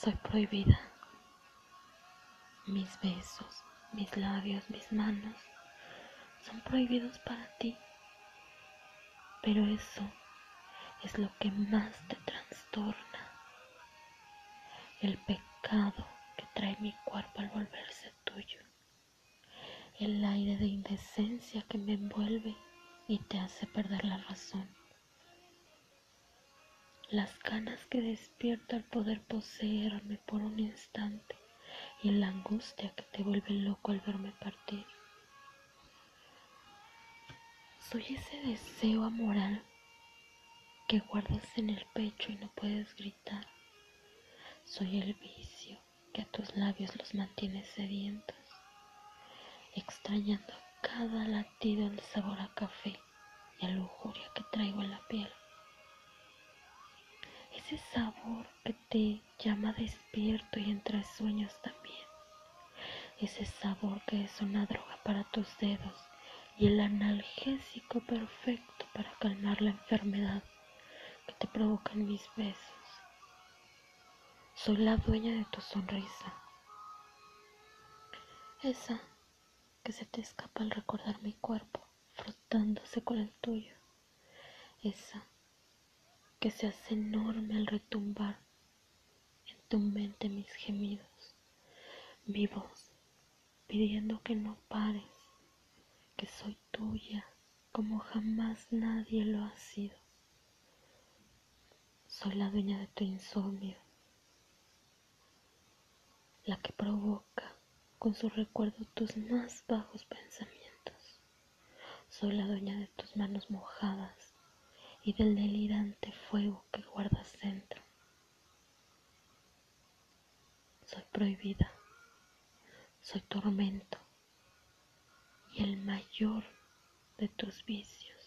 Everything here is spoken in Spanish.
Soy prohibida. Mis besos, mis labios, mis manos son prohibidos para ti. Pero eso es lo que más te trastorna. El pecado que trae mi cuerpo al volverse tuyo. El aire de indecencia que me envuelve y te hace perder la razón las ganas que despierta al poder poseerme por un instante y la angustia que te vuelve loco al verme partir. Soy ese deseo amoral que guardas en el pecho y no puedes gritar. Soy el vicio que a tus labios los mantiene sedientos, extrañando cada latido el sabor a café y a lujuria que traigo en la piel ese sabor que te llama despierto y entre sueños también, ese sabor que es una droga para tus dedos y el analgésico perfecto para calmar la enfermedad que te provocan mis besos. Soy la dueña de tu sonrisa, esa que se te escapa al recordar mi cuerpo frotándose con el tuyo, esa que se hace enorme al retumbar en tu mente mis gemidos, mi voz pidiendo que no pares, que soy tuya como jamás nadie lo ha sido. Soy la dueña de tu insomnio, la que provoca con su recuerdo tus más bajos pensamientos. Soy la dueña de tus manos mojadas y del delirante fuego que guardas dentro. Soy prohibida, soy tormento y el mayor de tus vicios.